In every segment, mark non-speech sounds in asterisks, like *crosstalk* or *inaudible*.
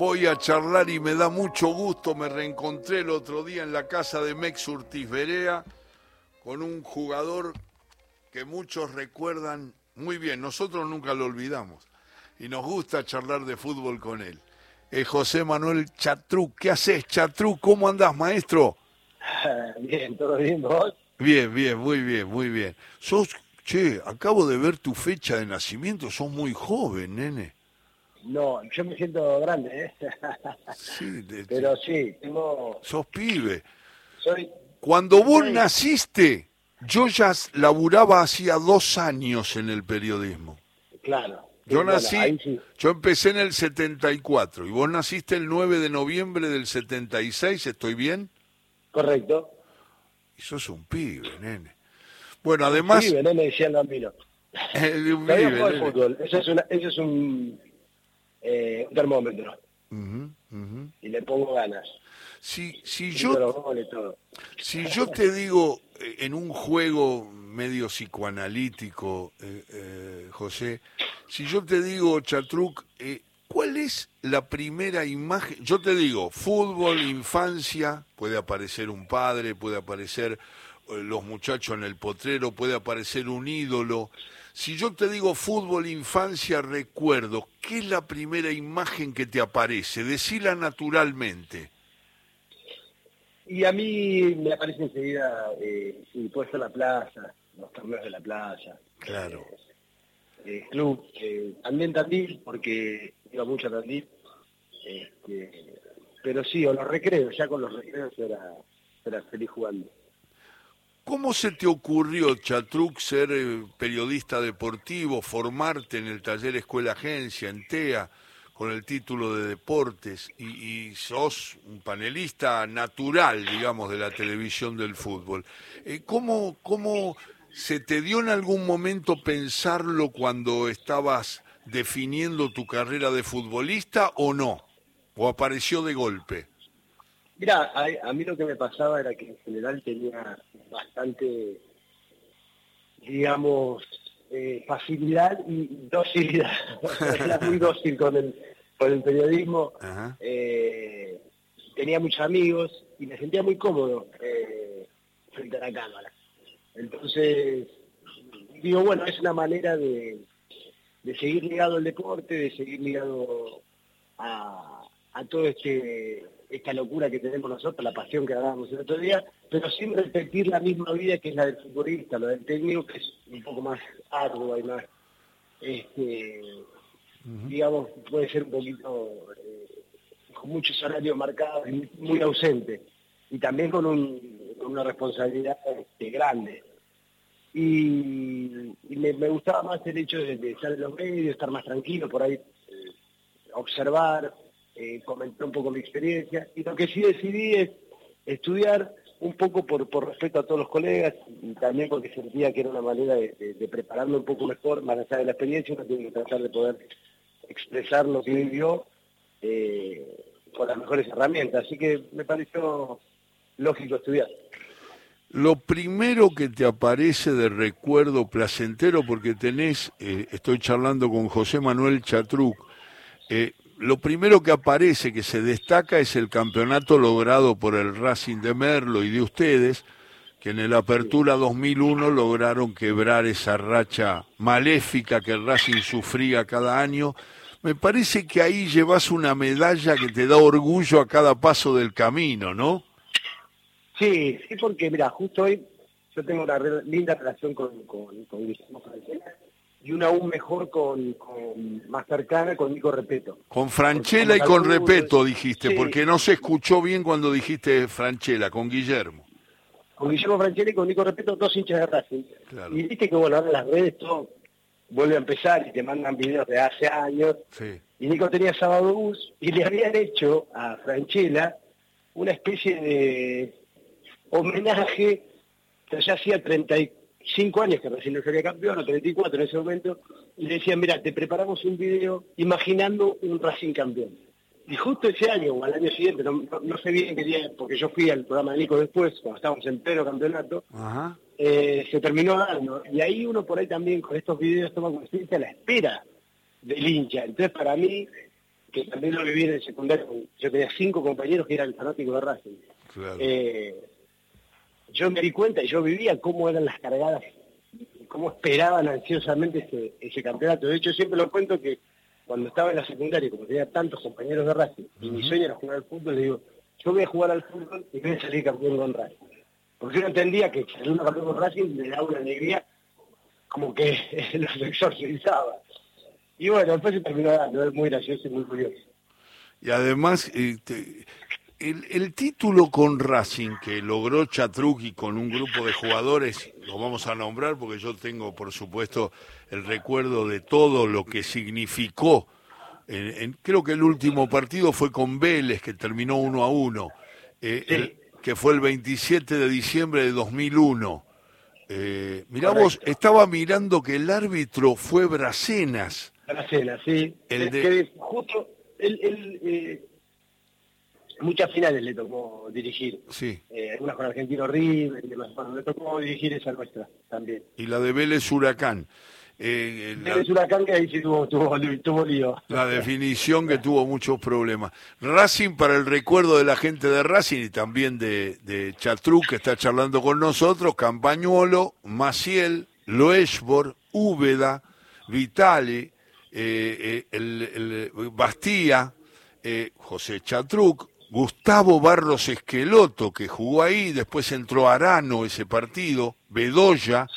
voy a charlar y me da mucho gusto. Me reencontré el otro día en la casa de Mex Urtiz Berea con un jugador que muchos recuerdan muy bien. Nosotros nunca lo olvidamos y nos gusta charlar de fútbol con él. Es José Manuel Chatruc. ¿Qué haces, Chatruc? ¿Cómo andás, maestro? *laughs* Bien, todo bien, vos. Bien, bien, muy bien, muy bien. Sos, che, acabo de ver tu fecha de nacimiento, sos muy joven, nene. No, yo me siento grande, ¿eh? *laughs* Sí, de- Pero sí, tengo... sos pibe. Soy... Cuando vos naciste, yo ya laburaba hacía dos años en el periodismo. Claro. Yo bueno, nací, sí. yo empecé en el 74 y vos naciste el 9 de noviembre del 76, ¿estoy bien? Correcto. Y sos un pibe, nene. Bueno, además... Sí, me decía *laughs* el Gambino. Eh, un pibe, nene. fútbol. Eso es, una, eso es un, eh, un termómetro. Y le pongo ganas. Si, si Yo... Si yo te digo eh, en un juego medio psicoanalítico, eh, eh, José, si yo te digo, Chatruc, eh, ¿cuál es la primera imagen? Yo te digo, fútbol, infancia, puede aparecer un padre, puede aparecer los muchachos en el potrero, puede aparecer un ídolo. Si yo te digo fútbol, infancia, recuerdo, ¿qué es la primera imagen que te aparece? Decila naturalmente. Y a mí me aparece enseguida, eh, sí, puede ser la plaza, los torneos de la plaza. Claro. eh, club, eh, también Tandil, porque iba mucho a Tandil, este, pero sí, o los recreos, ya con los recreos era, era feliz jugando. ¿Cómo se te ocurrió, Chatruc, ser eh, periodista deportivo, formarte en el taller Escuela Agencia, en TEA, con el título de deportes, y, sos un panelista natural, digamos, de la televisión del fútbol? Eh, ¿cómo, ¿Cómo se te dio en algún momento pensarlo cuando estabas definiendo tu carrera de futbolista o no? ¿O apareció de golpe? Mira, a, a mí lo que me pasaba era que en general tenía bastante, digamos, eh, facilidad y docilidad. *laughs* era muy dócil con el, con el periodismo. Eh, tenía muchos amigos y me sentía muy cómodo eh, frente a la cámara. Entonces, digo, bueno, es una manera de, de seguir ligado al deporte, de seguir ligado a, a todo este esta locura que tenemos nosotros, la pasión que hablábamos el otro día, pero sin repetir la misma vida que es la del futbolista, la del técnico, que es un poco más ardua y más, este, digamos, puede ser un poquito eh, con muchos horarios marcados y muy, muy ausente, y también con, un, con una responsabilidad este, grande. Y, y me, me gustaba más el hecho de, de estar en los medios, estar más tranquilo, por ahí eh, observar, eh, comentar un poco mi experiencia. Y lo que sí decidí es estudiar un poco por, por respeto a todos los colegas y también porque sentía que era una manera de, de- prepararme un poco mejor, más allá de la experiencia, uno que tratar de poder expresar lo que vivió eh, con las mejores herramientas. Así que me pareció lógico estudiar. Lo primero que te aparece de recuerdo placentero, porque tenés, eh, estoy charlando con José Manuel Chatruc, eh, lo primero que aparece, que se destaca, es el campeonato logrado por el Racing de Merlo y de ustedes, que en el Apertura 2001 lograron quebrar esa racha maléfica que el Racing sufría cada año. Me parece que ahí llevas una medalla que te da orgullo a cada paso del camino, ¿no? Sí, sí, porque mira, justo hoy yo tengo una linda relación con, con, con Guillermo y una aún mejor con, con más cercana con Nico Repeto. Con Franchella y con Repeto dijiste, sí. porque no se escuchó bien cuando dijiste Franchella, con Guillermo. Con Guillermo Francella y con Nico Repeto, dos hinchas de Racing. Claro. Y viste que bueno, ahora las redes todo vuelve a empezar y te mandan videos de hace años. Sí. Y Nico tenía sábado bus y le habían hecho a Franchella una especie de homenaje, pero ya hacía 35 años que recién no sería campeón, o 34 en ese momento, y le decían, mira, te preparamos un video imaginando un Racing campeón. Y justo ese año, o al año siguiente, no, no- no sé bien qué día, porque yo fui al programa de Nico después, cuando estábamos en pleno campeonato, Ajá. eh, se terminó dando. Y ahí uno por ahí también con estos videos toma conciencia la espera del hincha. Entonces para mí que también lo viví en el secundario. Yo tenía cinco compañeros que eran fanáticos de Racing. Eh, yo me di cuenta y yo vivía cómo eran las cargadas, cómo esperaban ansiosamente ese, ese campeonato. De hecho, siempre lo cuento que cuando estaba en la secundaria, como tenía tantos compañeros de Racing, y mi sueño era jugar al fútbol, le digo, yo voy a jugar al fútbol y voy a salir campeón con Racing. Porque yo entendía que salir campeón con Racing le daba una alegría como que *laughs* los exorcizaba. Y bueno, después se terminó dando, es muy gracioso y muy curioso. Y además, este, el, título con Racing que logró Chatruki con un grupo de jugadores, lo vamos a nombrar porque yo tengo, por supuesto, el recuerdo de todo lo que significó. creo que el último partido fue con Vélez, que terminó uno a uno, eh, que fue el 27 de diciembre de 2001. Eh, mirá vos, estaba mirando que el árbitro fue Bracenas. Bracenas, sí. El de... justo, eh, muchas finales le tocó dirigir. Sí. Eh, algunas con Argentino River. Bueno, le tocó dirigir esa nuestra también. Y la de Vélez Huracán. Eh, Vélez Huracán que ahí sí tuvo, tuvo, tuvo lío. La definición que tuvo muchos problemas. Racing para el recuerdo de la gente de Racing y también de, de Chatruc que está charlando con nosotros, Campañuelo, Maciel, Loesbor, Úbeda, Vitale, eh, eh, el, Bastía, José Chatruc, Gustavo Barros Esqueloto, que jugó ahí, después entró Arano ese partido, Bedoya,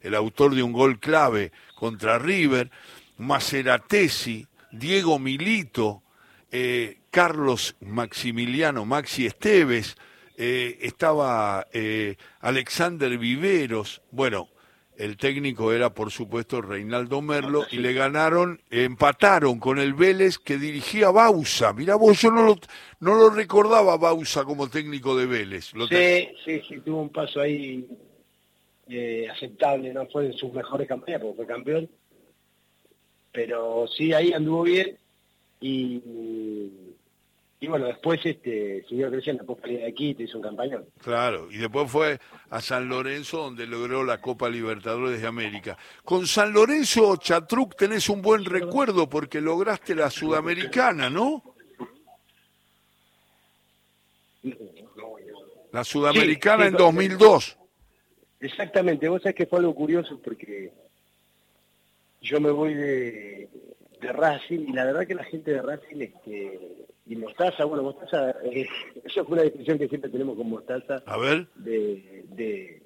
el autor de un gol clave contra River, Maceratesi, Diego Milito, eh, Carlos Maximiliano, Maxi Esteves, eh, estaba eh, Alexander Viveros, bueno, el técnico era, por supuesto, Reinaldo Merlo, y le ganaron, empataron con el Vélez que dirigía Bausa. Mirá vos, yo no lo, no lo recordaba Bausa como técnico de Vélez. sí, sí, sí, tuvo un paso ahí eh, aceptable, no fue de sus mejores campañas porque fue campeón. Pero sí, ahí anduvo bien y y bueno, después este, siguió creciendo, después salía de aquí, te hizo un campañón. Claro, y después fue a San Lorenzo donde logró la Copa Libertadores de América. Con San Lorenzo, Chatruc, tenés un buen recuerdo porque lograste la Sudamericana, ¿no? La Sudamericana en 2002. Exactamente, vos sabés que fue algo curioso porque yo me voy de, de Racing y la verdad que la gente de Racing este, y Mostaza, bueno, Mostaza, eh, *laughs* eso fue una discusión que siempre tenemos con Mostaza. A ver. De, de,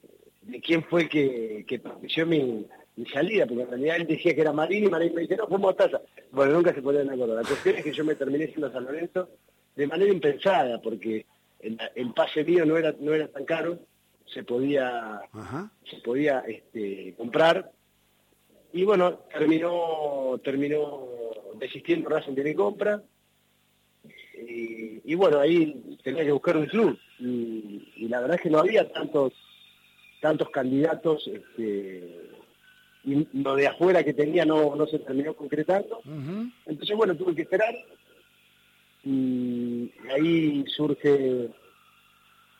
quién fue que, que propició mi, salida, porque en realidad él decía que era Marín y Marín me dice, no, fue Mostaza. Bueno, nunca se podían acordar. La cuestión es que yo me terminé siendo San Lorenzo de manera impensada, porque el, pase mío no era, no era tan caro, se podía, se podía este, comprar. Y bueno, terminó, terminó desistiendo Racing de mi compra y, bueno, ahí tenía que buscar un club. Y, la verdad es que no había tantos tantos candidatos este, y lo de afuera que tenía no, no se terminó concretando. Entonces, bueno, tuve que esperar. Y ahí surge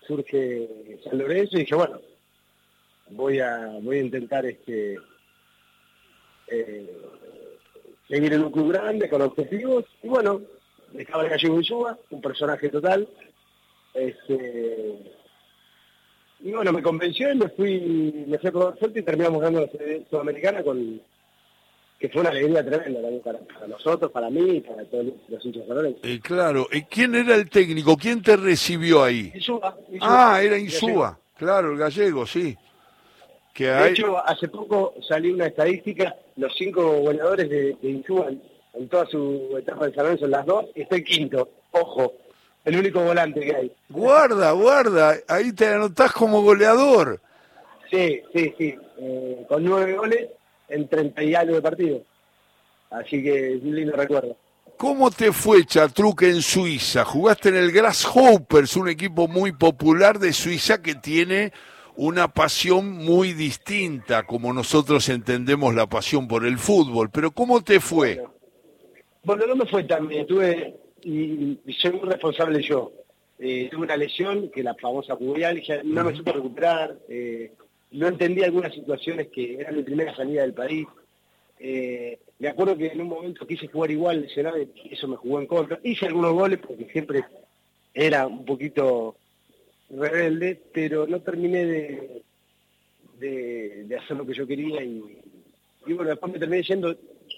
surge San Lorenzo y dije, bueno, voy a voy a intentar este eh, seguir en un club grande con objetivos y bueno estaba el gallego Insúa, un personaje total. Este, y bueno, me convenció y me fui, me fui a probar suerte y terminamos ganando la Sudamericana con que fue una alegría tremenda también para, nosotros, para mí y para todos los hinchas valores. Eh, claro, ¿y quién era el técnico? ¿Quién te recibió ahí? Insúa. ah, era Insúa, claro, el gallego, sí. Que de hecho, hace poco salió una estadística, los cinco goleadores de, de Insúa en toda su etapa de San son las dos, y estoy quinto. Ojo, el único volante que hay. Guarda, guarda, ahí te anotás como goleador. Sí, sí, sí, eh, con nueve goles en treinta y algo de partido. Así que es un lindo recuerdo. ¿Cómo te fue, Chatruque, en Suiza? Jugaste en el Grasshoppers, un equipo muy popular de Suiza que tiene una pasión muy distinta, como nosotros entendemos la pasión por el fútbol. Pero ¿cómo te fue? Bueno, no me fue tan bien, tuve, y, soy muy responsable yo. Eh, tuve una lesión, que la famosa cubrialgia, no me supe recuperar, eh, no entendí algunas situaciones que eran mi primera salida del país. Eh, me acuerdo que en un momento quise jugar igual, lesionado, eso me jugó en contra. Hice algunos goles porque siempre era un poquito rebelde, pero no terminé de, de, hacer lo que yo quería y, bueno, después me terminé yendo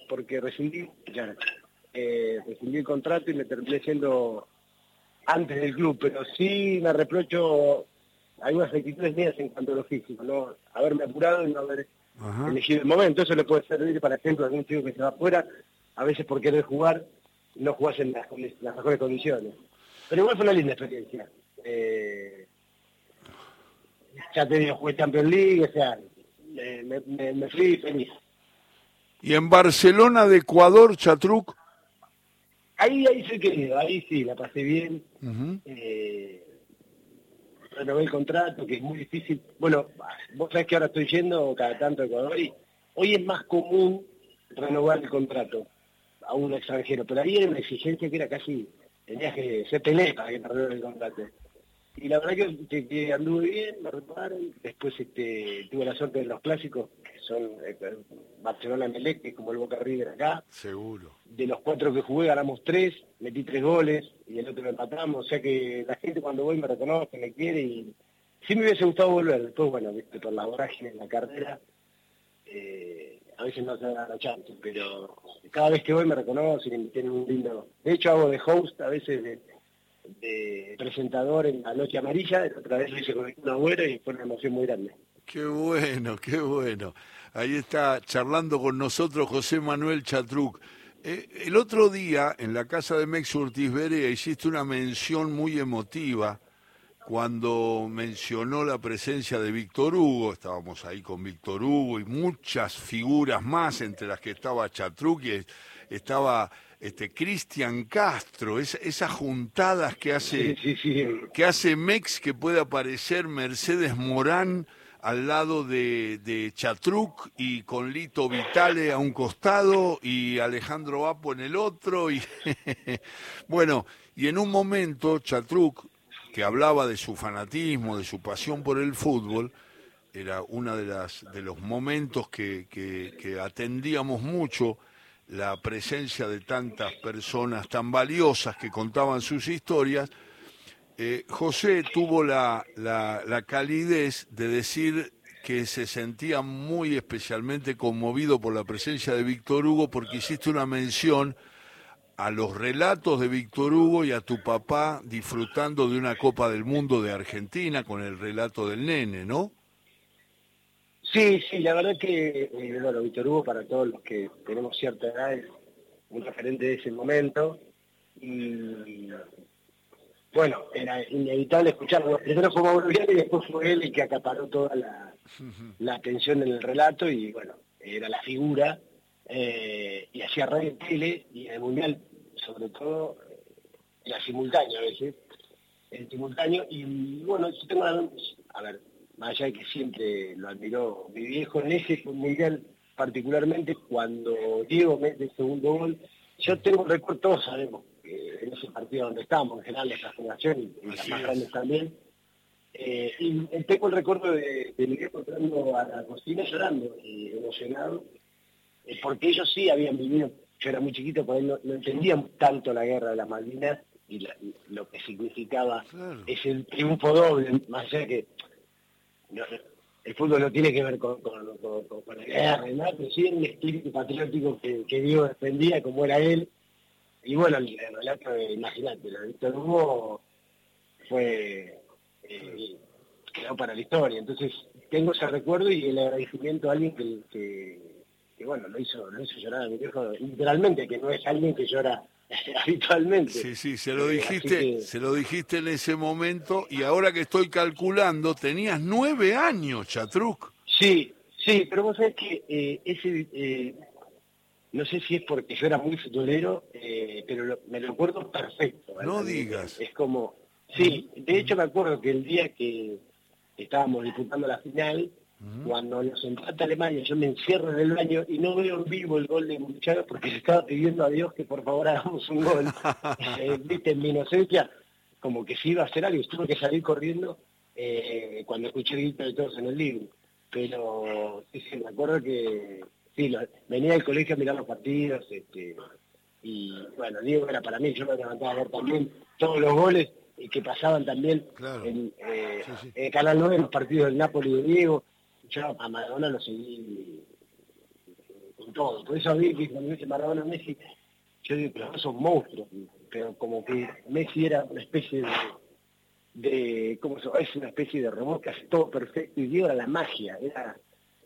porque rescindí, ya, eh, rescindí el contrato y me terminé yendo antes del club, pero sí me reprocho algunas actitudes mías en cuanto a lo físico, ¿no? Haberme apurado y no haber elegido el momento. Eso le puede servir, para ejemplo, a algún chico que se va afuera, a veces por querer jugar, no jugás en las, mejores condiciones. Pero igual fue una linda experiencia. Eh, ya te digo, jugué Champions League, o sea, me, fui feliz. ¿Y en Barcelona de Ecuador, Chatruc? Ahí, ahí sí querido, ahí sí, la pasé bien renové el contrato, que es muy difícil. Bueno, vos sabés que ahora estoy yendo cada tanto a Ecuador y hoy es más común renovar el contrato a un extranjero, pero ahí era una exigencia que era casi, tenías que ser pelea para que te renueve el contrato. Y la verdad que, anduve bien, me repararon, después este, tuve la suerte de los clásicos, son eh, Barcelona Melec, que es como el Boca River acá. Seguro. De los cuatro que jugué ganamos tres, metí tres goles y el otro lo empatamos, o sea que la gente cuando voy me reconoce, me quiere y sí me hubiese gustado volver, después bueno, viste, por la vorágine en la carrera, eh, a veces no se da la chance, pero cada vez que voy me reconocen y tienen un lindo... De hecho hago de host a veces de de presentador en la noche amarilla, otra vez lo hice con una abuela y fue una emoción muy grande. Qué bueno, qué bueno. Ahí está charlando con nosotros José Manuel Chatruc. Eh, el otro día, en la casa de Mex Urtiz Berea, hiciste una mención muy emotiva cuando mencionó la presencia de Víctor Hugo. Estábamos ahí con Víctor Hugo y muchas figuras más, entre las que estaba Chatruc y estaba este Cristian Castro, esas juntadas que hace, que hace Mex, que puede aparecer Mercedes Morán al lado de, de, Chatruc y con Lito Vitale a un costado y Alejandro Apo en el otro. Y *laughs* bueno, y en un momento Chatruc, que hablaba de su fanatismo, de su pasión por el fútbol, era uno de, las, de los momentos que, que atendíamos mucho la presencia de tantas personas tan valiosas que contaban sus historias, eh, José tuvo la, la, calidez de decir que se sentía muy especialmente conmovido por la presencia de Víctor Hugo porque hiciste una mención a los relatos de Víctor Hugo y a tu papá disfrutando de una Copa del Mundo de Argentina con el relato del nene, ¿no? Sí, sí, la verdad que, eh, bueno, Víctor Hugo para todos los que tenemos cierta edad es un referente de ese momento y bueno, era inevitable escucharlo. Primero fue Mauro y después fue él el que acaparó toda la, atención en el relato y bueno, era la figura eh, y hacía radio y tele y en el Mundial sobre todo era simultáneo a veces, el simultáneo y bueno, yo tengo la, a ver, más allá de que siempre lo admiró mi viejo en ese mundial, particularmente cuando Diego mete el segundo gol, yo tengo un recuerdo, todos sabemos, en ese partido donde estábamos, en general, esa generación y, las más grandes también, eh, y tengo el recuerdo de, de entrando a la cocina llorando y emocionado, eh, porque ellos sí habían vivido, yo era muy chiquito, por no, no entendían tanto la guerra de las Malvinas y, lo que significaba ese triunfo doble, más allá que el fútbol no tiene que ver con, la guerra, ¿no? pero sí el espíritu patriótico que, que Dios defendía, como era él. Y bueno, el, relato, imagínate, lo de Víctor Hugo fue, eh, quedó para la historia. Entonces, tengo ese recuerdo y el agradecimiento a alguien que, que, bueno, lo hizo, lo hizo llorar a mi viejo, literalmente, que no es alguien que llora *laughs* habitualmente. Sí, sí, se lo eh, dijiste, se lo dijiste en ese momento y ahora que estoy calculando, tenías nueve años, Chatruc. Sí, sí, pero vos sabés que eh, ese, eh, no sé si es porque yo era muy futbolero, pero me lo acuerdo perfecto. No digas. Es como, sí, de hecho me acuerdo que el día que estábamos disputando la final, cuando nos empata Alemania, yo me encierro en el baño y no veo en vivo el gol de Muchacho porque le estaba pidiendo a Dios que por favor hagamos un gol. *laughs* Eh, viste, en mi inocencia, como que si iba a hacer algo, tuve que salir corriendo eh, cuando escuché el grito de todos en el libro. Pero sí, sí, me acuerdo que sí, venía del colegio a mirar los partidos, este, y bueno, Diego era para mí, yo me levantaba a ver también todos los goles que pasaban también en eh, Canal 9, los partidos del Napoli de Diego, yo a Maradona lo seguí con todo, por eso a mí cuando dice Maradona Messi, yo digo, pero son monstruos, pero como que Messi era una especie de, de ¿cómo se Es una especie de robot que hace todo perfecto y Diego era la magia, era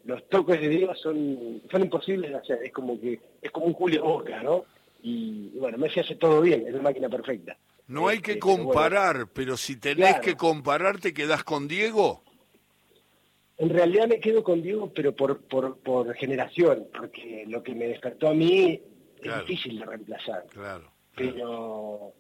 los toques de Diego son, son imposibles de hacer, es como que es como un Julio Boca, ¿no? Y, bueno, Messi hace todo bien, es una máquina perfecta. No hay que este, comparar, pero si tenés que comparar, ¿te quedás con Diego? En realidad me quedo con Diego, pero por, por, por generación, porque lo que me despertó a mí es difícil de reemplazar. Claro. Pero...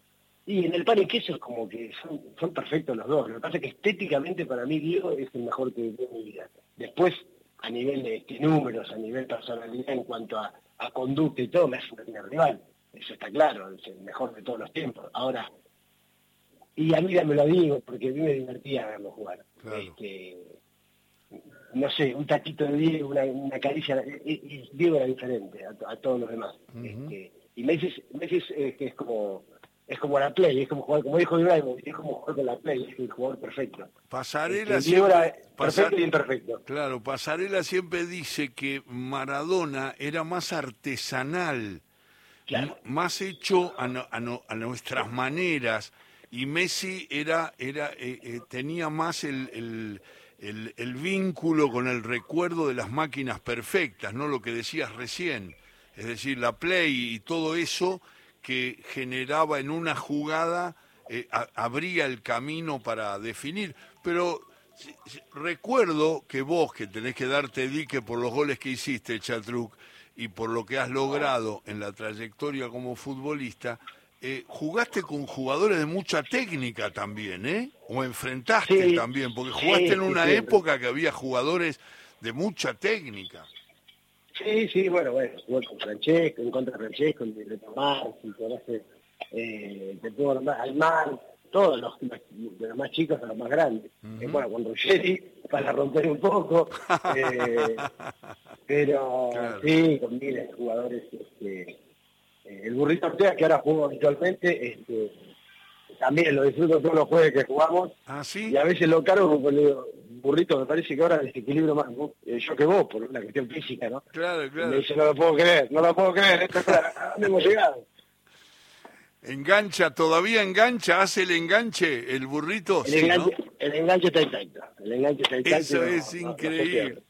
Y en el pan y queso es como que son, son perfectos los dos. Lo que pasa es que estéticamente para mí Diego es el mejor que de mi vida. Después, a nivel de, números, a nivel personalidad, en cuanto a, conducta y todo, me hace una rival. Eso está claro, es el mejor de todos los tiempos. Ahora, y a mí me lo digo, porque a mí me divertía verlo jugar. Este, no sé, un taquito de Diego, una, caricia, y, Diego era diferente a, todos los demás. Este, y me dices, me dices que es como es como la Play, es como jugar, como dijo Ibrahimovic, es como jugar con la Play, es el jugador perfecto. Pasarela siempre, perfecto y imperfecto. Claro, Pasarela siempre dice que Maradona era más artesanal, más hecho a, a, nuestras maneras, y Messi era, era, eh, eh, tenía más el, el, el, vínculo con el recuerdo de las máquinas perfectas, ¿no? Lo que decías recién. Es decir, la Play y todo eso que generaba en una jugada, eh, abría el camino para definir. Pero recuerdo que vos, que tenés que darte dique por los goles que hiciste, Chatruc, y por lo que has logrado en la trayectoria como futbolista, eh, jugaste con jugadores de mucha técnica también, ¿eh? O enfrentaste también, porque jugaste en una época que había jugadores de mucha técnica. Sí, sí, bueno, bueno, jugué con Francesco, en contra de Francesco, de Tomás, si conoce, eh, de al mar, todos los, de los más chicos a los más grandes. Eh, bueno, con Ruggeri, para romper un poco, *laughs* eh, pero sí, con miles de jugadores. Este, eh, el burrito Ortega, que ahora juego habitualmente, este, también lo disfruto todos los jueves que jugamos. ¿Ah, sí? Y a veces lo cargo porque le digo, burrito, me parece que ahora desequilibro más eh, yo que vos, por una cuestión física, ¿no? Claro, claro. me dice, no lo puedo creer, no lo puedo creer, esto no hemos llegado. Engancha, todavía engancha, hace el enganche, el burrito. El, enganche, el enganche está intacto. El enganche está intacto. Eso es increíble.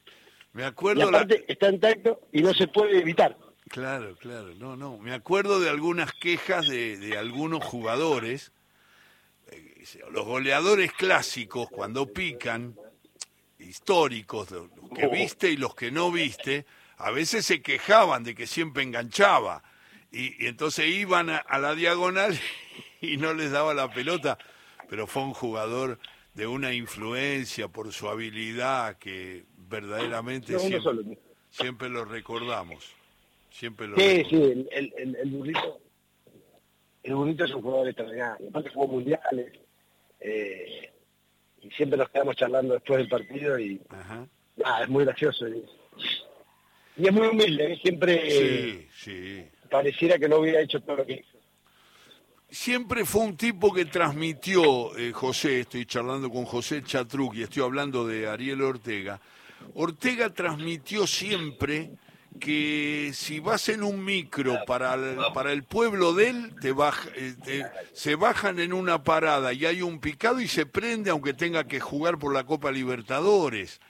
me acuerdo. Aparte está intacto y no se puede evitar. Claro, claro. No, no. Me acuerdo de algunas quejas de, de algunos jugadores. Eh, los goleadores clásicos, cuando pican, históricos, los que viste y los que no viste, a veces se quejaban de que siempre enganchaba. Y, entonces iban a, la diagonal *laughs* y no les daba la pelota, pero fue un jugador de una influencia por su habilidad que verdaderamente siempre, lo recordamos. Siempre lo sí, sí, el, el, burrito el burrito es un jugador extraordinario. Aparte jugó mundiales. Eh, y siempre nos quedamos charlando después del partido y es muy gracioso. Y, es muy humilde, ¿eh? siempre pareciera que no hubiera hecho todo lo que hizo. Siempre fue un tipo que transmitió, eh, José, estoy charlando con José Chatruc y estoy hablando de Ariel Ortega. Ortega transmitió siempre que si vas en un micro para el, para el pueblo de él, te, eh, se bajan en una parada y hay un picado y se prende aunque tenga que jugar por la Copa Libertadores.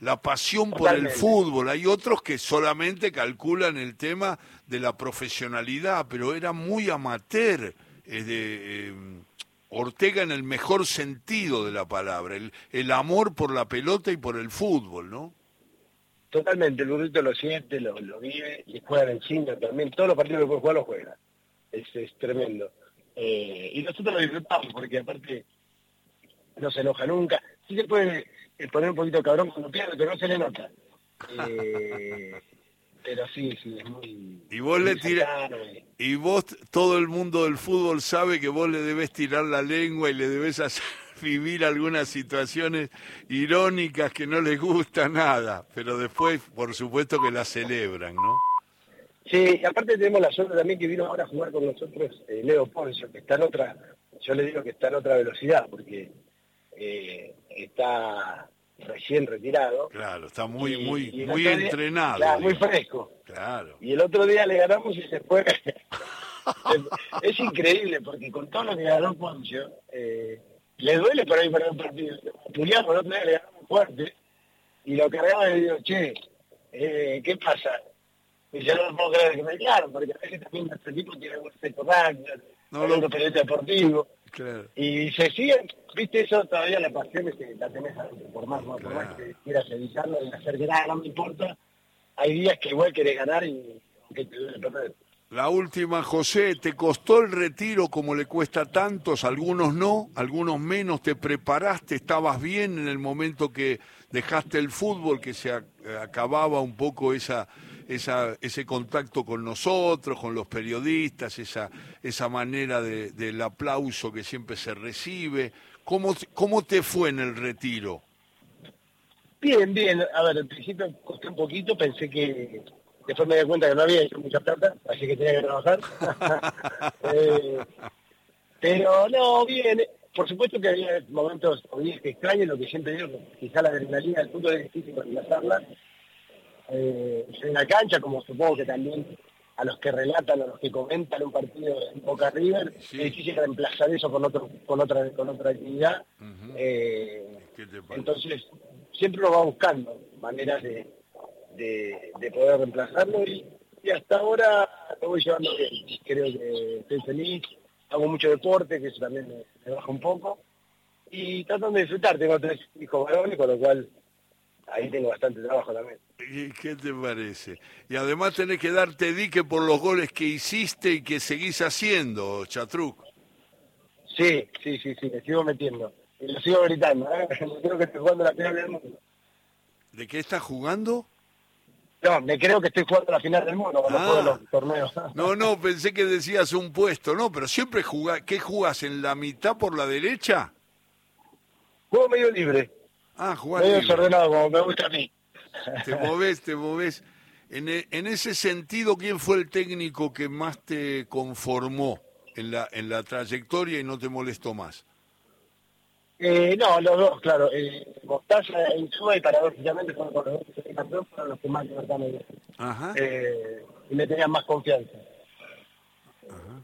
La pasión por el fútbol. Hay otros que solamente calculan el tema de la profesionalidad, pero era muy amateur. de, eh, Ortega en el mejor sentido de la palabra, el, el amor por la pelota y por el fútbol, ¿no? Totalmente, el burrito lo siente, lo, vive y juega en cine también. Todos los partidos que puede jugar los juega. Es, es tremendo. Eh, y nosotros lo disfrutamos porque aparte no se enoja nunca. Sí se puede eh, poner un poquito cabrón cuando pierde, pero no se le nota. Eh, *laughs* pero sí, sí, es muy... Y vos le tirás... Y vos, todo el mundo del fútbol sabe que vos le debes tirar la lengua y le debes hacer vivir algunas situaciones irónicas que no les gusta nada, pero después, por supuesto, que las celebran, ¿no? Sí, y aparte tenemos la suerte también que vino ahora a jugar con nosotros eh, Leo Poncio, que está en otra, yo le digo que está en otra velocidad, porque eh, está recién retirado. Claro, está muy, muy, muy entrenado. claro, muy fresco. Claro. Y el otro día le ganamos y se fue. *laughs* es increíble, porque con todo lo que ganó Poncio, eh, le duele por ahí para un partido. Julián, por otro día le ganamos fuerte, y lo cargaba y le digo, che, eh, ¿qué pasa? Y yo no puedo creer que me claro, porque a veces también nuestro equipo tiene un efecto no, lo... periodista deportivo. Claro. Y se siguen, viste, eso todavía la pasión es que la tenés por más, por más que quieras evitarlo y hacer nada, no me importa. Hay días que igual querés ganar y aunque te duele perder. La última, José, ¿te costó el retiro como le cuesta tantos? Algunos no, algunos menos. ¿Te preparaste? ¿Estabas bien en el momento que dejaste el fútbol, que se acababa un poco esa, esa, ese contacto con nosotros, con los periodistas, esa, esa manera de, del aplauso que siempre se recibe? ¿Cómo, ¿Cómo te fue en el retiro? Bien, bien. A ver, al principio costó un poquito, pensé que Después me di cuenta que no había hecho mucha plata, así que tenía que trabajar. *laughs* Eh, pero no, bien. Por supuesto que había momentos o días que extraño, lo que siempre digo, quizá la adrenalina del fútbol es difícil reemplazarla. Eh, en la cancha, como supongo que también a los que relatan, a los que comentan un partido en Boca River, es difícil reemplazar eso con otro, con otra, con otra actividad. Eh, entonces, siempre lo va buscando maneras de, de, poder reemplazarlo y, hasta ahora lo voy llevando bien. Creo que estoy feliz, hago mucho deporte, que eso también me, baja un poco, y tratando de disfrutar. Tengo tres hijos varones, con lo cual ahí tengo bastante trabajo también. ¿Y qué te parece? Y además tenés que darte dique por los goles que hiciste y que seguís haciendo, Chatruc. Sí, sí, sí, sí, me sigo metiendo. Y lo sigo gritando, ¿eh? *laughs* Creo que estoy jugando la final del mundo. ¿De qué estás jugando? No, me creo que estoy jugando la final del mundo cuando juego los torneos. *laughs* No, no, pensé que decías un puesto, no, pero siempre jugás, ¿qué jugás? ¿En la mitad por la derecha? Juego medio libre. Ah, jugás medio desordenado, como me gusta a mí. Te movés, te movés. En, e, en ese sentido, ¿quién fue el técnico que más te conformó en la, en la trayectoria y no te molestó más? Eh, no, los dos, claro. Eh, Mostaza e Insúa y paradójicamente fueron los dos que fueron los que más libertad Ajá. Eh, y me tenían más confianza. Ajá.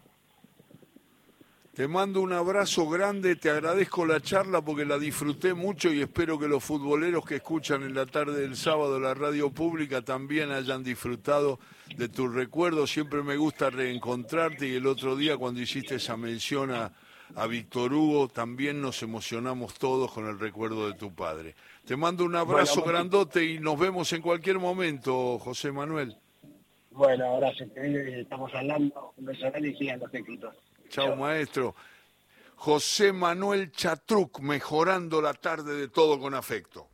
Te mando un abrazo grande, te agradezco la charla porque la disfruté mucho y espero que los futboleros que escuchan en la tarde del sábado la radio pública también hayan disfrutado de tus recuerdos. Siempre me gusta reencontrarte y el otro día cuando hiciste esa mención a a Víctor Hugo, también nos emocionamos todos con el recuerdo de tu padre. Te mando un abrazo grandote y nos vemos en cualquier momento, José Manuel. Bueno, ahora estamos hablando, un beso y sigan los éxitos. Chao, maestro. José Manuel Chatruc, mejorando la tarde de todo con afecto.